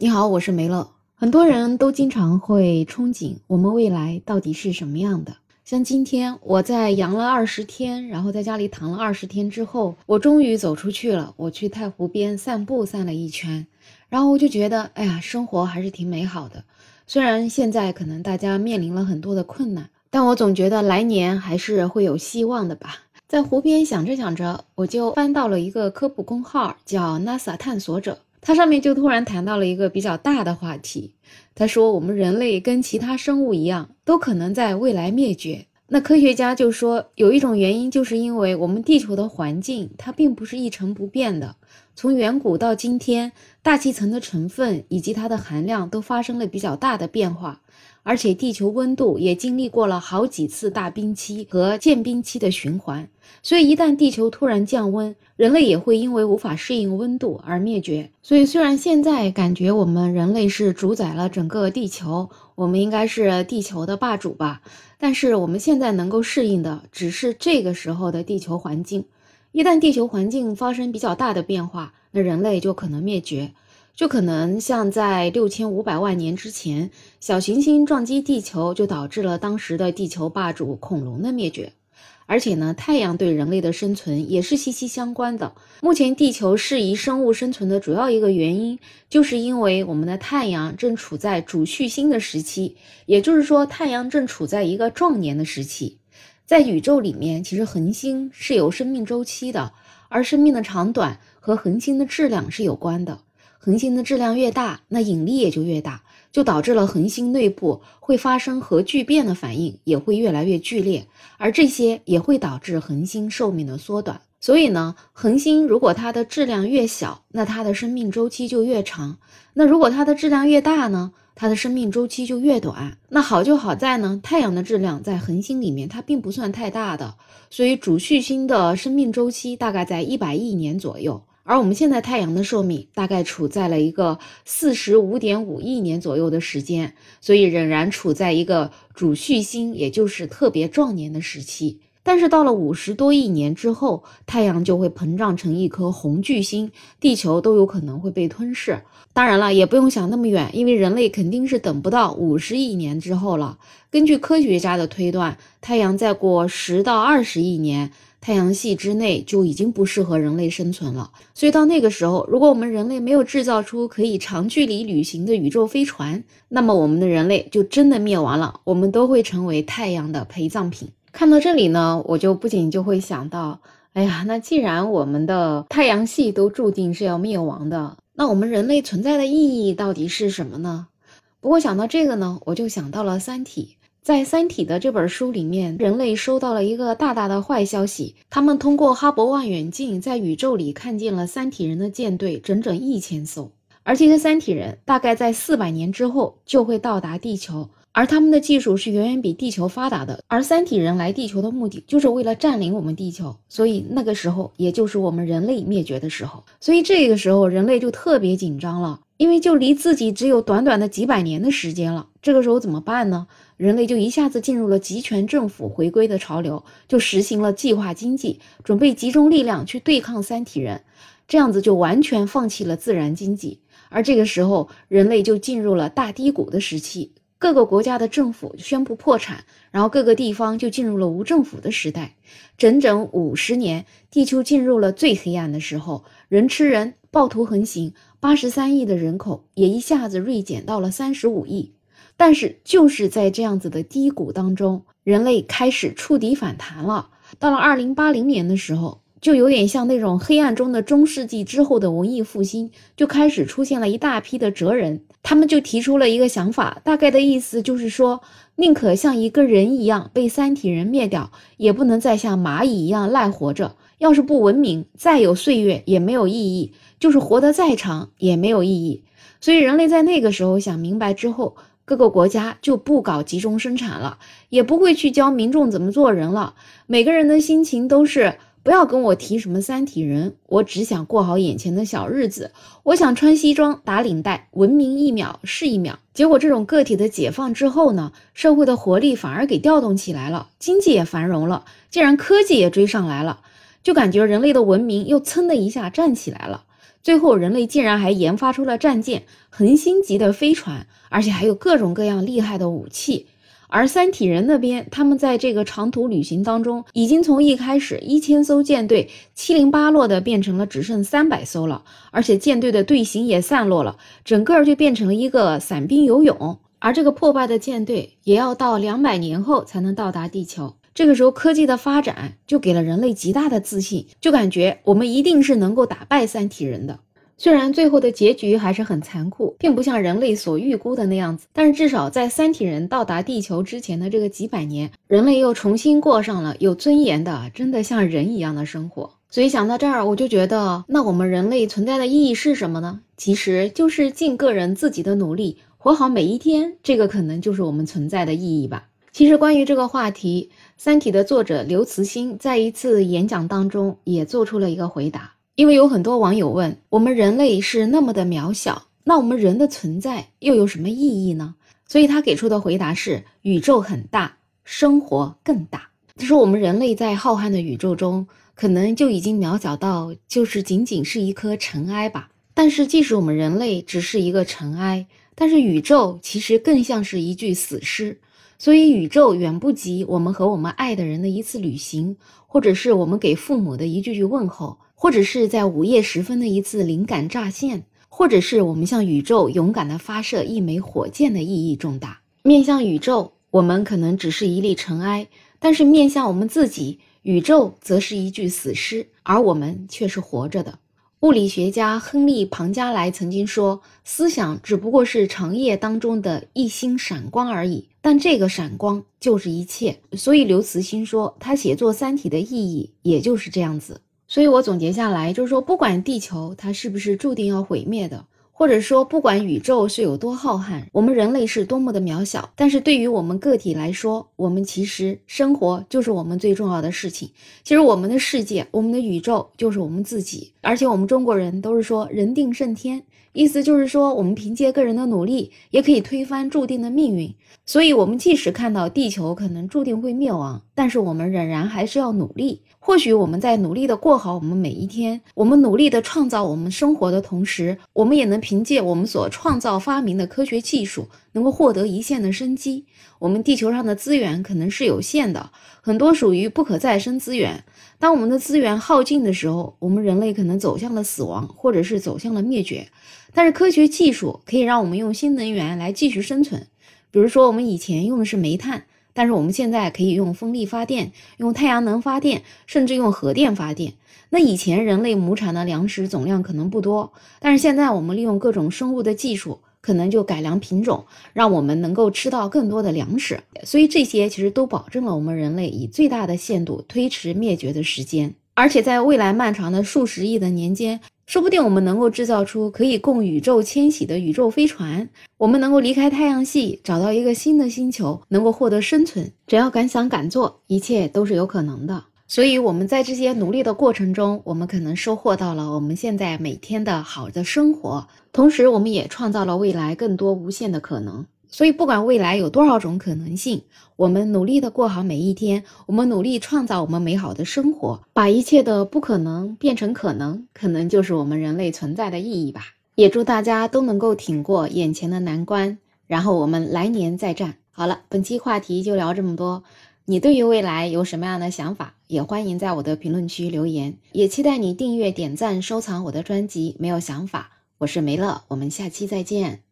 你好，我是梅乐。很多人都经常会憧憬我们未来到底是什么样的。像今天我在阳了二十天，然后在家里躺了二十天之后，我终于走出去了。我去太湖边散步，散了一圈，然后我就觉得，哎呀，生活还是挺美好的。虽然现在可能大家面临了很多的困难，但我总觉得来年还是会有希望的吧。在湖边想着想着，我就翻到了一个科普公号，叫 NASA 探索者。他上面就突然谈到了一个比较大的话题，他说我们人类跟其他生物一样，都可能在未来灭绝。那科学家就说，有一种原因，就是因为我们地球的环境它并不是一成不变的，从远古到今天，大气层的成分以及它的含量都发生了比较大的变化。而且地球温度也经历过了好几次大冰期和间冰期的循环，所以一旦地球突然降温，人类也会因为无法适应温度而灭绝。所以虽然现在感觉我们人类是主宰了整个地球，我们应该是地球的霸主吧，但是我们现在能够适应的只是这个时候的地球环境。一旦地球环境发生比较大的变化，那人类就可能灭绝。就可能像在六千五百万年之前，小行星撞击地球，就导致了当时的地球霸主恐龙的灭绝。而且呢，太阳对人类的生存也是息息相关的。目前地球适宜生物生存的主要一个原因，就是因为我们的太阳正处在主序星的时期，也就是说，太阳正处在一个壮年的时期。在宇宙里面，其实恒星是有生命周期的，而生命的长短和恒星的质量是有关的。恒星的质量越大，那引力也就越大，就导致了恒星内部会发生核聚变的反应，也会越来越剧烈，而这些也会导致恒星寿命的缩短。所以呢，恒星如果它的质量越小，那它的生命周期就越长；那如果它的质量越大呢，它的生命周期就越短。那好就好在呢，太阳的质量在恒星里面它并不算太大的，所以主序星的生命周期大概在一百亿年左右。而我们现在太阳的寿命大概处在了一个四十五点五亿年左右的时间，所以仍然处在一个主序星，也就是特别壮年的时期。但是到了五十多亿年之后，太阳就会膨胀成一颗红巨星，地球都有可能会被吞噬。当然了，也不用想那么远，因为人类肯定是等不到五十亿年之后了。根据科学家的推断，太阳再过十到二十亿年。太阳系之内就已经不适合人类生存了，所以到那个时候，如果我们人类没有制造出可以长距离旅行的宇宙飞船，那么我们的人类就真的灭亡了，我们都会成为太阳的陪葬品。看到这里呢，我就不仅就会想到，哎呀，那既然我们的太阳系都注定是要灭亡的，那我们人类存在的意义到底是什么呢？不过想到这个呢，我就想到了《三体》。在《三体》的这本书里面，人类收到了一个大大的坏消息。他们通过哈勃望远镜在宇宙里看见了三体人的舰队，整整一千艘。而这些三体人大概在四百年之后就会到达地球，而他们的技术是远远比地球发达的。而三体人来地球的目的就是为了占领我们地球，所以那个时候也就是我们人类灭绝的时候。所以这个时候人类就特别紧张了，因为就离自己只有短短的几百年的时间了。这个时候怎么办呢？人类就一下子进入了集权政府回归的潮流，就实行了计划经济，准备集中力量去对抗三体人，这样子就完全放弃了自然经济。而这个时候，人类就进入了大低谷的时期，各个国家的政府宣布破产，然后各个地方就进入了无政府的时代。整整五十年，地球进入了最黑暗的时候，人吃人，暴徒横行，八十三亿的人口也一下子锐减到了三十五亿。但是就是在这样子的低谷当中，人类开始触底反弹了。到了二零八零年的时候，就有点像那种黑暗中的中世纪之后的文艺复兴，就开始出现了一大批的哲人，他们就提出了一个想法，大概的意思就是说，宁可像一个人一样被三体人灭掉，也不能再像蚂蚁一样赖活着。要是不文明，再有岁月也没有意义，就是活得再长也没有意义。所以人类在那个时候想明白之后。各个国家就不搞集中生产了，也不会去教民众怎么做人了。每个人的心情都是不要跟我提什么三体人，我只想过好眼前的小日子。我想穿西装打领带，文明一秒是一秒。结果这种个体的解放之后呢，社会的活力反而给调动起来了，经济也繁荣了，竟然科技也追上来了，就感觉人类的文明又噌的一下站起来了。最后人类竟然还研发出了战舰、恒星级的飞船，而且还有各种各样厉害的武器。而三体人那边，他们在这个长途旅行当中，已经从一开始一千艘舰队七零八落的变成了只剩三百艘了，而且舰队的队形也散落了，整个就变成了一个散兵游泳。而这个破败的舰队也要到两百年后才能到达地球。这个时候，科技的发展就给了人类极大的自信，就感觉我们一定是能够打败三体人的。虽然最后的结局还是很残酷，并不像人类所预估的那样子，但是至少在三体人到达地球之前的这个几百年，人类又重新过上了有尊严的、真的像人一样的生活。所以想到这儿，我就觉得，那我们人类存在的意义是什么呢？其实就是尽个人自己的努力，活好每一天，这个可能就是我们存在的意义吧。其实关于这个话题，《三体》的作者刘慈欣在一次演讲当中也做出了一个回答。因为有很多网友问我们人类是那么的渺小，那我们人的存在又有什么意义呢？所以他给出的回答是：宇宙很大，生活更大。他说我们人类在浩瀚的宇宙中，可能就已经渺小到就是仅仅是一颗尘埃吧。但是即使我们人类只是一个尘埃，但是宇宙其实更像是一具死尸。所以宇宙远不及我们和我们爱的人的一次旅行，或者是我们给父母的一句句问候。或者是在午夜时分的一次灵感乍现，或者是我们向宇宙勇敢地发射一枚火箭的意义重大。面向宇宙，我们可能只是一粒尘埃；但是面向我们自己，宇宙则是一具死尸，而我们却是活着的。物理学家亨利·庞加莱曾经说：“思想只不过是长夜当中的一星闪光而已，但这个闪光就是一切。”所以刘慈欣说，他写作《三体》的意义也就是这样子。所以我总结下来就是说，不管地球它是不是注定要毁灭的，或者说不管宇宙是有多浩瀚，我们人类是多么的渺小，但是对于我们个体来说，我们其实生活就是我们最重要的事情。其实我们的世界，我们的宇宙就是我们自己。而且我们中国人都是说“人定胜天”，意思就是说我们凭借个人的努力，也可以推翻注定的命运。所以，我们即使看到地球可能注定会灭亡，但是我们仍然还是要努力。或许我们在努力的过好我们每一天，我们努力的创造我们生活的同时，我们也能凭借我们所创造发明的科学技术，能够获得一线的生机。我们地球上的资源可能是有限的，很多属于不可再生资源。当我们的资源耗尽的时候，我们人类可能走向了死亡，或者是走向了灭绝。但是科学技术可以让我们用新能源来继续生存，比如说我们以前用的是煤炭。但是我们现在可以用风力发电，用太阳能发电，甚至用核电发电。那以前人类亩产的粮食总量可能不多，但是现在我们利用各种生物的技术，可能就改良品种，让我们能够吃到更多的粮食。所以这些其实都保证了我们人类以最大的限度推迟灭绝的时间。而且在未来漫长的数十亿的年间。说不定我们能够制造出可以供宇宙迁徙的宇宙飞船，我们能够离开太阳系，找到一个新的星球，能够获得生存。只要敢想敢做，一切都是有可能的。所以我们在这些努力的过程中，我们可能收获到了我们现在每天的好的生活，同时我们也创造了未来更多无限的可能。所以，不管未来有多少种可能性，我们努力的过好每一天，我们努力创造我们美好的生活，把一切的不可能变成可能，可能就是我们人类存在的意义吧。也祝大家都能够挺过眼前的难关，然后我们来年再战。好了，本期话题就聊这么多。你对于未来有什么样的想法？也欢迎在我的评论区留言。也期待你订阅、点赞、收藏我的专辑。没有想法，我是梅乐，我们下期再见。